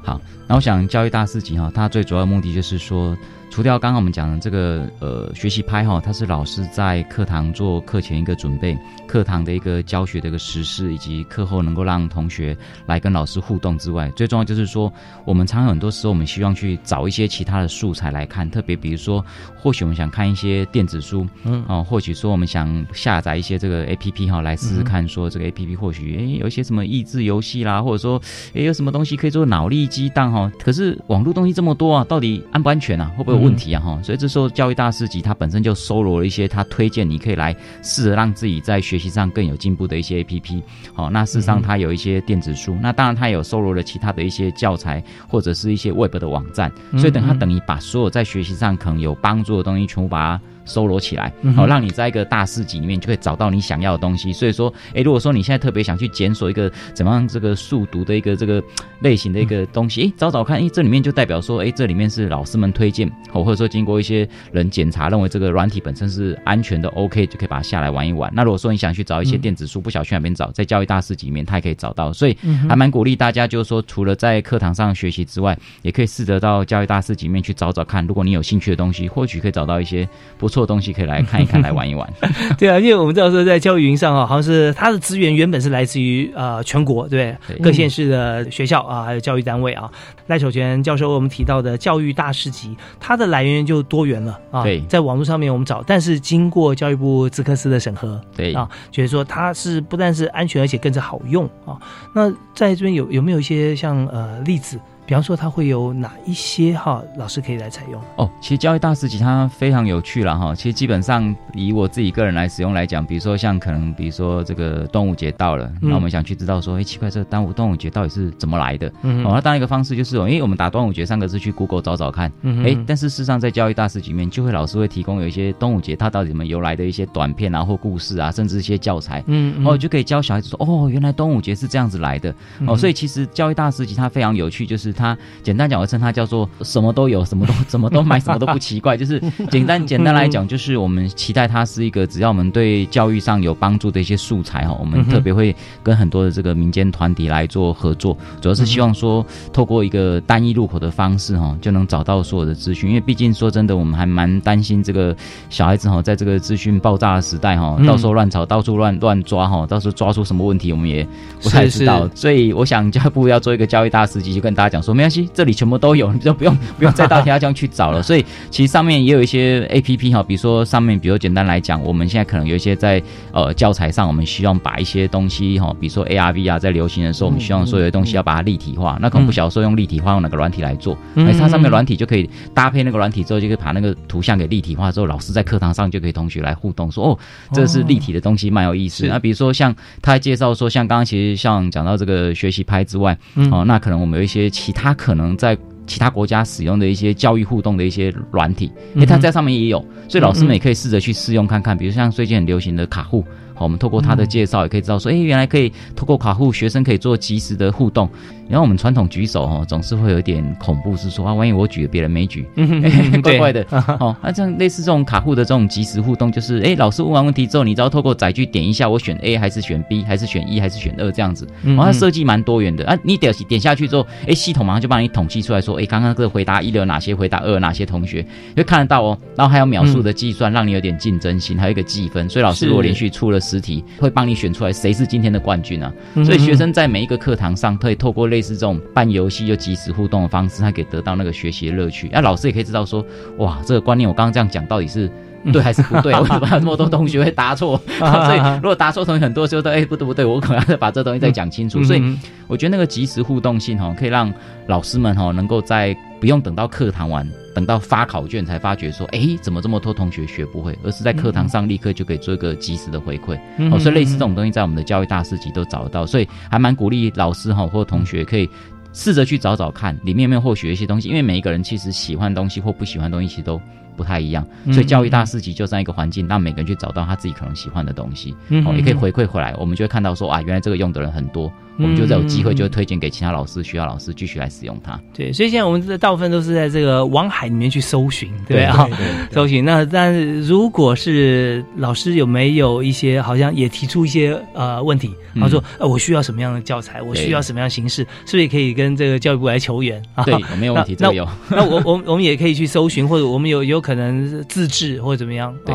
好，那我想教育大市集哈，它最主要的目的就是说，除掉刚刚我们讲的这个呃学习拍哈，它是老师在课堂做课前一个准备，课堂的一个教学的一个实施，以及课后能够让同学来跟老师互动之外，最重要就是说，我们常常很多时候我们希望去找一些其他的素材来看，特别比如说，或许我们想看一些电子书，嗯哦，或许说我们想下载一些这个 A P P 哈，来试试看，说这个 A P P 或许诶有一些什么益智游戏啦，或者说诶有什么东西可以做脑力激荡哈。可是网络东西这么多啊，到底安不安全啊？会不会有问题啊？哈、所以这时候教育大师级他本身就搜罗了一些他推荐你可以来试着让自己在学习上更有进步的一些 A P P。好、那事实上它有一些电子书，那当然它有搜罗了其他的一些教材或者是一些 Web 的网站，所以等它嗯嗯等于把所有在学习上可能有帮助的东西全部把它。收罗起来，好、让你在一个大市集里面就可以找到你想要的东西。所以说，诶，如果说你现在特别想去检索一个怎么样这个速读的一个这个类型的一个东西，诶，找找看，诶，这里面就代表说，诶，这里面是老师们推荐，哦，或者说经过一些人检查，认为这个软体本身是安全的，OK，就可以把它下来玩一玩。那如果说你想去找一些嗯电子书，不晓得去哪边找，在教育大市集里面它也可以找到，所以还蛮鼓励大家，就是说除了在课堂上学习之外，也可以试着到教育大市集里面去找找看，如果你有兴趣的东西，或许可以找到一些不错东西可以来看一看，来玩一玩。对啊，因为我们知道说在教育云上啊，好像是它的资源原本是来自于呃全国，对对？各县市的学校啊，还有教育单位啊。赖守全教授为我们提到的教育大师级，它的来源就多元了啊。对，在网络上面我们找，但是经过教育部资科司的审核，对啊，觉得说它是不但是安全，而且更是好用啊。那在这边有有没有一些像呃例子？比方说，它会有哪一些哈老师可以来采用？哦，其实教育大师级它非常有趣了哈。其实基本上以我自己个人来使用来讲，比如说像可能比如说这个端午节到了，那我们想去知道说，哎，奇怪，这个端午端午节到底是怎么来的？嗯，哦，那当然一个方式就是，因为，我们打端午节三个字去 Google 找找看，哎，但是事实上在教育大师级里面，就会老师会提供有一些端午节它到底怎么由来的一些短片啊或故事啊，甚至一些教材，嗯，哦，就可以教小孩子说，哦，原来端午节是这样子来的，哦，所以其实教育大师级它非常有趣，就是它简单讲。我称它叫做什么都有，什么都 怎么都买，什么都不奇怪。就是简单简单来讲，就是我们期待它是一个只要我们对教育上有帮助的一些素材哈，我们特别会跟很多的这个民间团体来做合作，主要是希望说透过一个单一入口的方式哈，就能找到所有的资讯。因为毕竟说真的，我们还蛮担心这个小孩子哈，在这个资讯爆炸的时代哈，到时候乱吵，到处乱乱抓哈，到时候抓出什么问题，我们也不太知道。所以我想教育部要做一个教育大师级，就跟大家讲说，没关系，这里。全部都有，你 就不用不用再到其他地方去找了。所以其实上面也有一些 A P P 哈，比如说上面，比如简单来讲，我们现在可能有一些在呃教材上，我们希望把一些东西哈，比如说 A R V 啊，在流行的时候，我们希望说有些东西要把它立体化。那可能不晓得说用立体化用哪个软体来做，哎，它上面软体就可以搭配那个软体之后，就可以把那个图像给立体化之后，老师在课堂上就可以同学来互动，说哦，这是立体的东西，蛮有意思。那比如说像他介绍说，像刚刚其实像讲到这个学习拍之外，哦，那可能我们有一些其他可能在其他国家使用的一些教育互动的一些软体，因为它在上面也有，所以老师们也可以试着去试用看看。比如像最近很流行的卡户。好，我们透过他的介绍也可以知道说，哎，原来可以透过卡户学生可以做及时的互动。然后我们传统举手哦，总是会有一点恐怖，是说啊，万一我举了别人没举，嗯怪怪的。哦，那这样类似这种卡户的这种及时互动，就是哎，老师问完问题之后，你只要透过载具点一下，我选 A 还是选 B，还是选一还是选二这样子。然后它设计蛮多元的啊，你点点下去之后，哎，系统马上就帮你统计出来说，哎，刚刚这个回答一的有哪些，回答二哪些同学，就看得到哦。然后还有秒数的计算，让你有点竞争性，还有一个计分。所以老师如果连续出了十题，会帮。你选出来谁是今天的冠军啊？所以学生在每一个课堂上，可以透过类似这种办游戏又即时互动的方式，他可以得到那个学习的乐趣。那老师也可以知道说，哇，这个观念我刚刚这样讲到底是 对还是不对？为什么那么多同学会答错？所以如果答错同学很多时候都哎不对不对，我可能要把这东西再讲清楚。所以我觉得那个及时互动性哈，可以让老师们哈能够在不用等到课堂完。等到发考卷才发觉说，哎，怎么这么多同学学不会？而是在课堂上立刻就可以做一个及时的回馈。哦，所以类似这种东西，在我们的教育大师级都找得到，所以还蛮鼓励老师哈或同学可以试着去找找看，里面有没有或许一些东西。因为每一个人其实喜欢东西或不喜欢东西，其实都。不太一样，所以教育大师级就这样一个环境，让每个人去找到他自己可能喜欢的东西，哦，也可以回馈回来，我们就会看到说啊，原来这个用的人很多，我们就再有机会就推荐给其他老师、学校老师继续来使用它。对，所以现在我们的大部分都是在这个网海里面去搜寻，对啊，搜寻。那但是如果是老师有没有一些好像也提出一些呃问题，他说呃我需要什么样的教材，我需要什么样形式，是不是也可以跟这个教育部来求援啊？对，没有问题，这有。那我我我们也可以去搜寻，或者我们有有。可能自制或者怎么样？对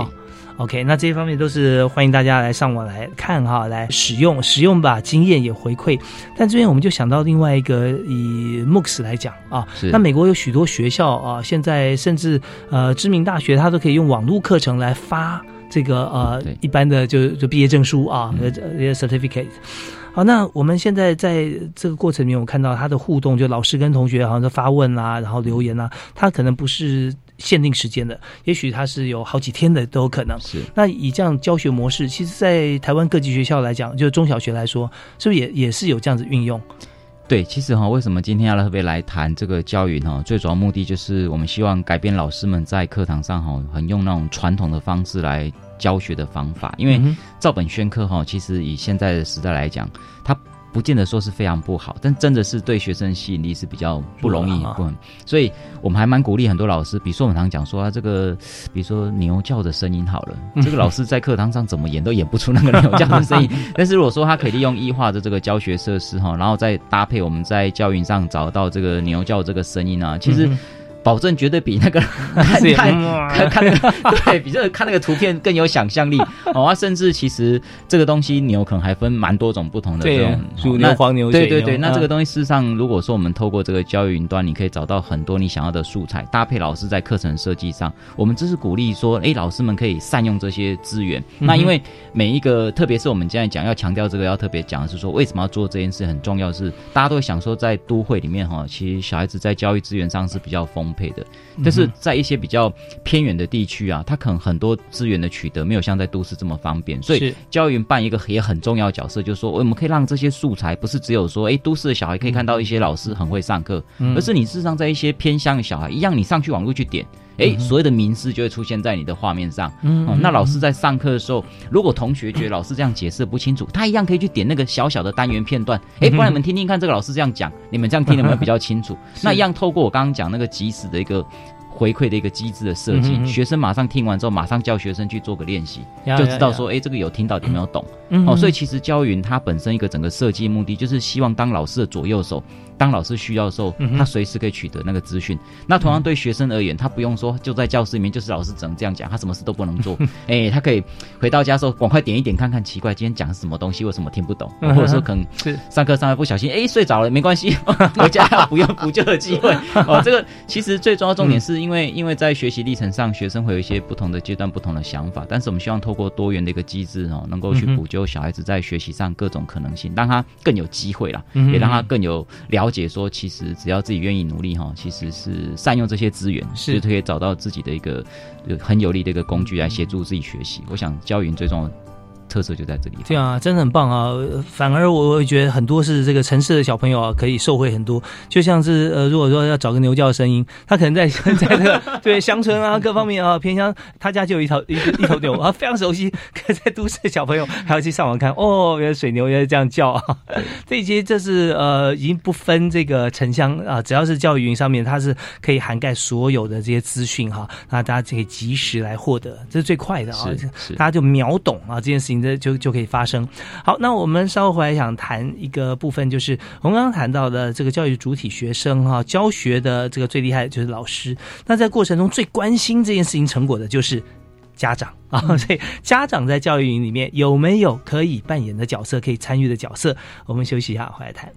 ，OK，那这些方面都是欢迎大家来上网来看哈，来使用使用吧，经验也回馈。但这边我们就想到另外一个，以 MOOCs 来讲啊，那美国有许多学校啊，现在甚至呃知名大学，它都可以用网络课程来发这个呃一般的就就毕业证书啊，呃 certificate。好，那我们现在在这个过程里面，我看到他的互动，就老师跟同学好像在发问啊，然后留言啊，他可能不是。限定时间的，也许它是有好几天的都有可能。是那以这样教学模式，其实，在台湾各级学校来讲，就是中小学来说，是不是也也是有这样子运用？对，其实哈，为什么今天要特别来谈这个教育呢？最主要目的就是我们希望改变老师们在课堂上哈，很用那种传统的方式来教学的方法，因为照本宣科哈，其实以现在的时代来讲，它。不见得说是非常不好，但真的是对学生吸引力是比较不容易，不，所以我们还蛮鼓励很多老师，比如说我们常讲说啊，这个，比如说牛叫的声音好了，这个老师在课堂上怎么演都演不出那个牛叫的声音，但是如果说他可以利用异化的这个教学设施哈，然后再搭配我们在教育上找到这个牛叫这个声音啊，其实。保证绝对比那个 看看看看那个 对比这个看那个图片更有想象力 哦。啊，甚至其实这个东西牛可能还分蛮多种不同的这种乳那牛黄牛水对对对，那这个东西事实上，如果说我们透过这个教育云端，你可以找到很多你想要的素材，搭配老师在课程设计上，我们这是鼓励说，哎，老师们可以善用这些资源。那因为每一个，特别是我们现在讲要强调这个，要特别讲的是说，为什么要做这件事很重要是，大家都会想说，在都会里面哈，其实小孩子在教育资源上是比较丰沛的，但是在一些比较偏远的地区啊，它可能很多资源的取得没有像在都市这么方便，所以教育云扮一个也很重要的角色，就是说我们可以让这些素材不是只有说，哎，都市的小孩可以看到一些老师很会上课，嗯。而是你事实上在一些偏乡的小孩一样，你上去网络去点。哎，所谓的名师就会出现在你的画面上。嗯那老师在上课的时候，如果同学觉得老师这样解释不清楚，他一样可以去点那个小小的单元片段。哎，不然你们听听看这个老师这样讲，你们这样听有没有比较清楚？那一样透过我刚刚讲那个即时的一个。回馈的一个机制的设计，嗯哼哼学生马上听完之后，马上叫学生去做个练习，就知道说，哎，这个有听到有没有懂？嗯哦，所以嗯其实教云它本身一个整个设计目的，就是希望当老师的左右手，当老师需要的时候，他随时可以取得那个资讯。那同样对学生而言，他不用说就在教室里面，就是老师只能这样讲，他什么事都不能做。哎，他可以回到家的时候，赶快点一点看看，奇怪，今天讲的什么东西，为什么听不懂？嗯或者说可能上课上的不小心，哎，睡着了，没关系，回家还有补用补救的机会。哦，这个其实最重要的重点是因为，因为在学习历程上，学生会有一些不同的阶段、不同的想法，但是我们希望透过多元的一个机制哦，能够去补救小孩子在学习上各种可能性，让他更有机会啦，嗯也让他更有了解说，其实只要自己愿意努力哈，其实是善用这些资源，是。就可以找到自己的一个呃很有力的一个工具来协助自己学习。我想教育最重要的特色就在这里。对啊，真的很棒啊！呃反而我会觉得很多是这个城市的小朋友啊，可以受惠很多。就像是呃，如果说要找个牛叫的声音，他可能在 在这个对乡村啊各方面啊 偏乡，他家就有一头一一头牛啊，非常熟悉。可是在都市的小朋友还要去上网看，哦，原来水牛原来这样叫啊！这些这是呃已经不分这个城乡啊，只要是教育云上面，它是可以涵盖所有的这些资讯哈，那大家可以及时来获得，这是最快的啊大家就秒懂啊这件事情的就就可以发生。好，那我们稍后回来想谈一个部分，就是我们刚刚谈到的这个教育主体学生哈、教学的这个最厉害的就是老师。那在过程中最关心这件事情成果的就是家长啊，所以家长在教育营里面有没有可以扮演的角色，可以参与的角色？我们休息一下，回来谈。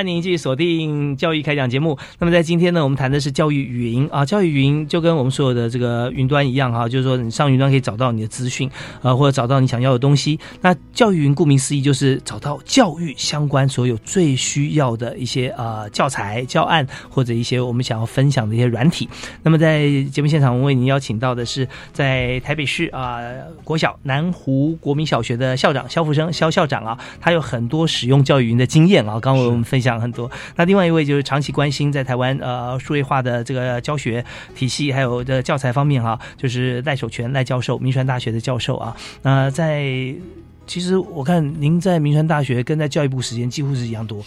欢迎您继续锁定教育开讲节目。那么在今天呢，我们谈的是教育云啊，教育云就跟我们所有的这个云端一样哈、就是说你上云端可以找到你的资讯，啊，或者找到你想要的东西。那教育云顾名思义就是找到教育相关所有最需要的一些呃教材、教案或者一些我们想要分享的一些软体。那么在节目现场，我们为您邀请到的是在台北市啊、国小南湖国民小学的校长肖福生肖校长啊，他有很多使用教育云的经验啊，刚为我们分享很多。那另外一位就是长期关心在台湾呃数位化的这个教学体系还有的教材方面哈、就是赖守全赖教授，民传大学的教授啊。那在其实我看您在民传大学跟在教育部时间几乎是一样多，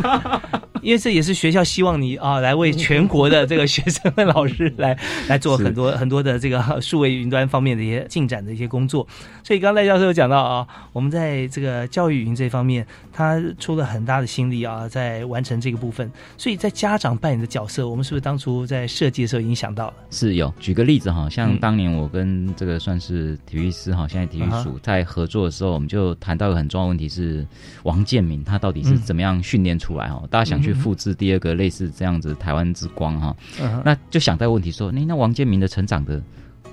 因为这也是学校希望你啊来为全国的这个学生和老师来 来做很多很多的这个数位云端方面的一些进展的一些工作。所以刚刚赖教授有讲到啊，我们在这个教育云这方面，他出了很大的心力啊，在完成这个部分。所以在家长扮演的角色，我们是不是当初在设计的时候已经想到了？是有，举个例子哈，像嗯当年我跟这个算是体育师哈，现在体育啊署在合作的时候，我们就谈到一个很重要的问题是王建民他到底是嗯怎么样训练出来哈？大家想去复制第二个类似这样子台湾之光哈嗯，那就想到问题说，那那王建民的成长的。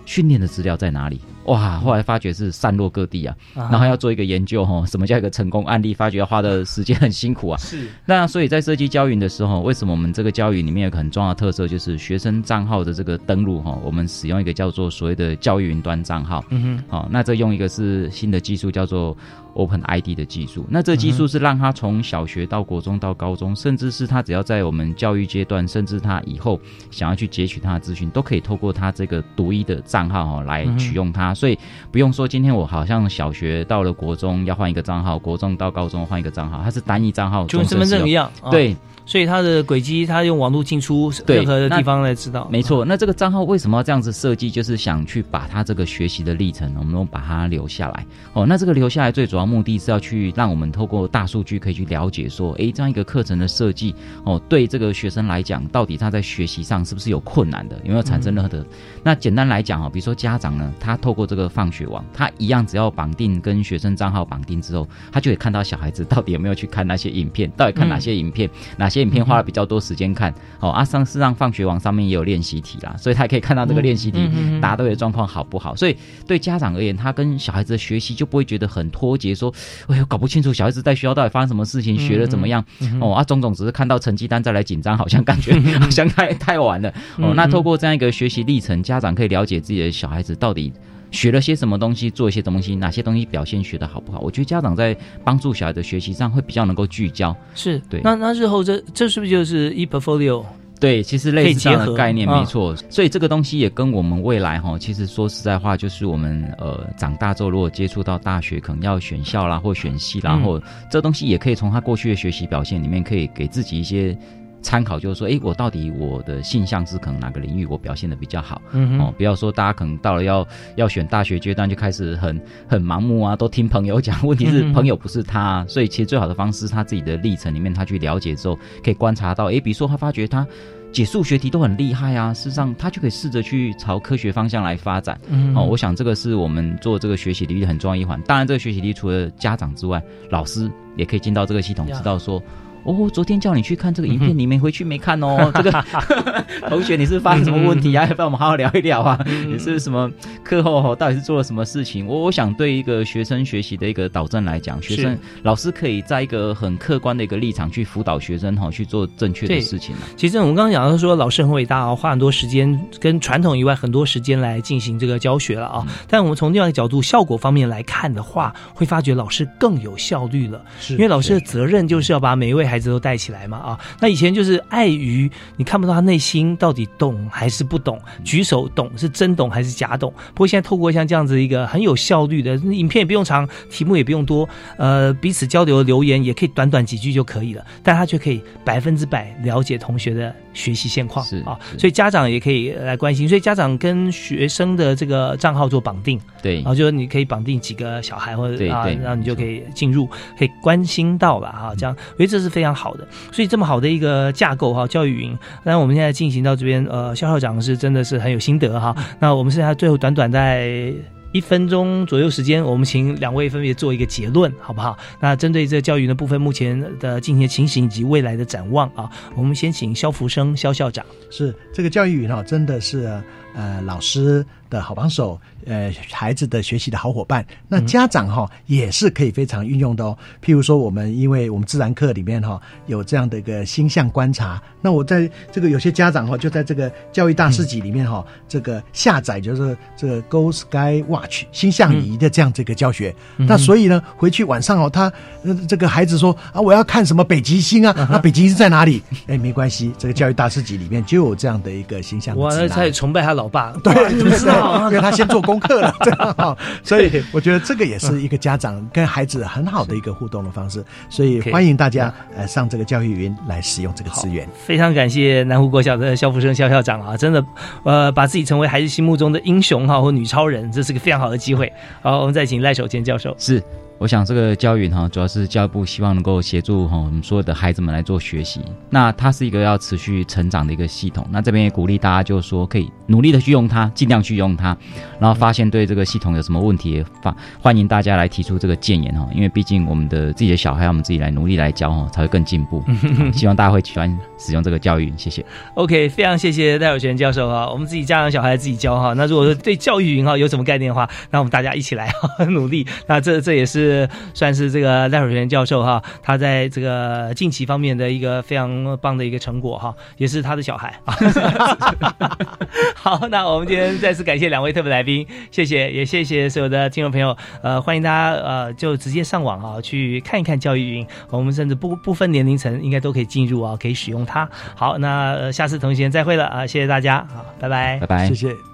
训练的资料在哪里？哇，后来发觉是散落各地啊，啊然后要做一个研究哈，什么叫一个成功案例？发觉要花的时间很辛苦啊。是那所以在设计教育的时候，为什么我们这个教育里面有个很重要的特色，就是学生账号的这个登录哈，我们使用一个叫做所谓的教育云端账号。嗯哼好、那这用一个是新的技术，叫做 Open ID 的技术。那这技术是让他从小学到国中到高中，甚至是他只要在我们教育阶段，甚至他以后想要去截取他的资讯，都可以透过他这个独一的账号哈来取用它。所以不用说今天我好像小学到了国中要换一个账号，国中到高中换一个账号，它是单一账号，就跟身份证一样。啊对。所以它的轨迹，它用网络进出任何的地方来知道。没错，那这个账号为什么要这样子设计？就是想去把它这个学习的历程，我们都把它留下来。哦，那这个留下来最主要目的是要去让我们透过大数据可以去了解说，诶，这样一个课程的设计，哦，对这个学生来讲，到底他在学习上是不是有困难的，有没有产生任何的？那简单来讲哦，比如说家长呢，他透过这个放学网，他一样只要绑定跟学生账号绑定之后，他就可以看到小孩子到底有没有去看那些影片，到底看哪些影片，哪些影片花了比较多时间看。哦，啊，桑是让放学网上面也有练习题啦，所以他也可以看到这个练习题答对的状况好不好。所以对家长而言，他跟小孩子的学习就不会觉得很脱节，说，哎呦，搞不清楚小孩子在学校到底发生什么事情，学的怎么样。哦，啊，种种只是看到成绩单再来紧张，好像感觉 好像太太晚了。哦嗯，那透过这样一个学习历程，家长可以了解自己的小孩子到底。学了些什么东西，做一些东西，哪些东西表现学的好不好？我觉得家长在帮助小孩的学习上会比较能够聚焦。是对那那日后这这是不是就是 e portfolio？对，其实类似这样的概念没错，所以这个东西也跟我们未来哈，其实说实在话，就是我们呃长大之后，如果接触到大学，可能要选校啦，或选系啦，嗯或这东西也可以从他过去的学习表现里面，可以给自己一些。参考就是说，哎，我到底我的性向是可能哪个领域我表现的比较好？嗯哼哦，不要说大家可能到了要要选大学阶段就开始很 很盲目啊，都听朋友讲。问题是朋友不是他啊、所以其实最好的方式，他自己的历程里面他去了解之后，可以观察到，哎，比如说他发觉他。解数学题都很厉害啊，事实上他就可以试着去朝科学方向来发展。嗯哦，我想这个是我们做这个学习领域很重要一环。当然，这个学习力除了家长之外，老师也可以进到这个系统，知道说。哦，昨天叫你去看这个影嗯片，你没回去没看哦。这个 同学，你是发生什么问题啊？要不要我们好好聊一聊啊。嗯你是什么课后哦到底是做了什么事情？我我想对一个学生学习的一个导正来讲，学生老师可以在一个很客观的一个立场去辅导学生哈、去做正确的事情啊。其实我们刚刚讲到说，老师很伟大啊，花很多时间跟传统以外很多时间来进行这个教学了啊。但我们从另外一个角度，效果方面来看的话，会发觉老师更有效率了。是因为老师的责任就是要把每一位孩子都带起来嘛啊。那以前就是碍于你看不到他内心到底懂还是不懂，举手懂是真懂还是假懂。不过现在透过像这样子一个很有效率的影片，也不用长，题目也不用多，呃，彼此交流的留言也可以短短几句就可以了，但他却可以百分之百了解同学的学习现况是啊，所以家长也可以来关心，所以家长跟学生的这个账号做绑定，对然后就是你可以绑定几个小孩或者啊，然后你就可以进入，可以关心到了哈，这样我觉得这是非常好的。所以这么好的一个架构哈，教育云，那我们现在进行到这边，呃，肖校长是真的是很有心得哈。那我们剩下最后短短在。一分钟左右时间，我们请两位分别做一个结论，好不好？那针对这教育的部分，目前的进行的情形以及未来的展望啊，我们先请肖福生肖校长。是这个教育云哈，真的是呃老师的好帮手，呃孩子的学习的好伙伴。那家长哈、也是可以非常运用的哦。譬如说，我们因为我们自然课里面哈有这样的一个星象观察，那我在这个有些家长哈就在这个教育大师级里面哈，这个下载就是这个 Go Sky Watch 星象仪的这样这个教学。嗯那所以呢，回去晚上哦，他呃这个孩子说啊，我要看什么北极星啊，那北极星在哪里？哎，没关系，这个教育大师级里面就有这样的一个星象哇，那指南他也崇拜他老爸，对哇，你知道啊？因为他先做功课了，这样哈，所以我觉得这个也是一个家长跟孩子很好的一个互动的方式，所以欢迎大家呃上这个教育云来使用这个资源。非常感谢南湖国小的肖福生肖校长啊，真的，呃，把自己成为孩子心目中的英雄哈或女超人，这是个非常好的机会。好，我们再请赖守谦教授。是，我想这个教育哈，主要是教育部希望能够协助哈我们所有的孩子们来做学习。那它是一个要持续成长的一个系统。那这边也鼓励大家，就是说可以努力的去用它，尽量去用它。然后发现对这个系统有什么问题，发欢迎大家来提出这个建言哈。因为毕竟我们的自己的小孩，我们自己来努力来教哈，才会更进步。希望大家会喜欢使用这个教育。谢谢。OK，非常谢谢戴友全教授哈，我们自己家长小孩自己教哈。那如果说对教育云哈有什么概念的话，那我们大家一起来哈努力。那这这也是算是这个赖守全教授哈，他在这个近期方面的一个非常棒的一个成果哈，也是他的小孩啊。好，那我们今天再次感谢两位特别来宾，谢谢，也谢谢所有的听众朋友。呃，欢迎大家呃就直接上网啊去看一看教育云，我们甚至不不分年龄层，应该都可以进入啊，可以使用它。好，那、呃下次同一时间再会了啊，谢谢大家，好，拜拜，拜拜谢谢。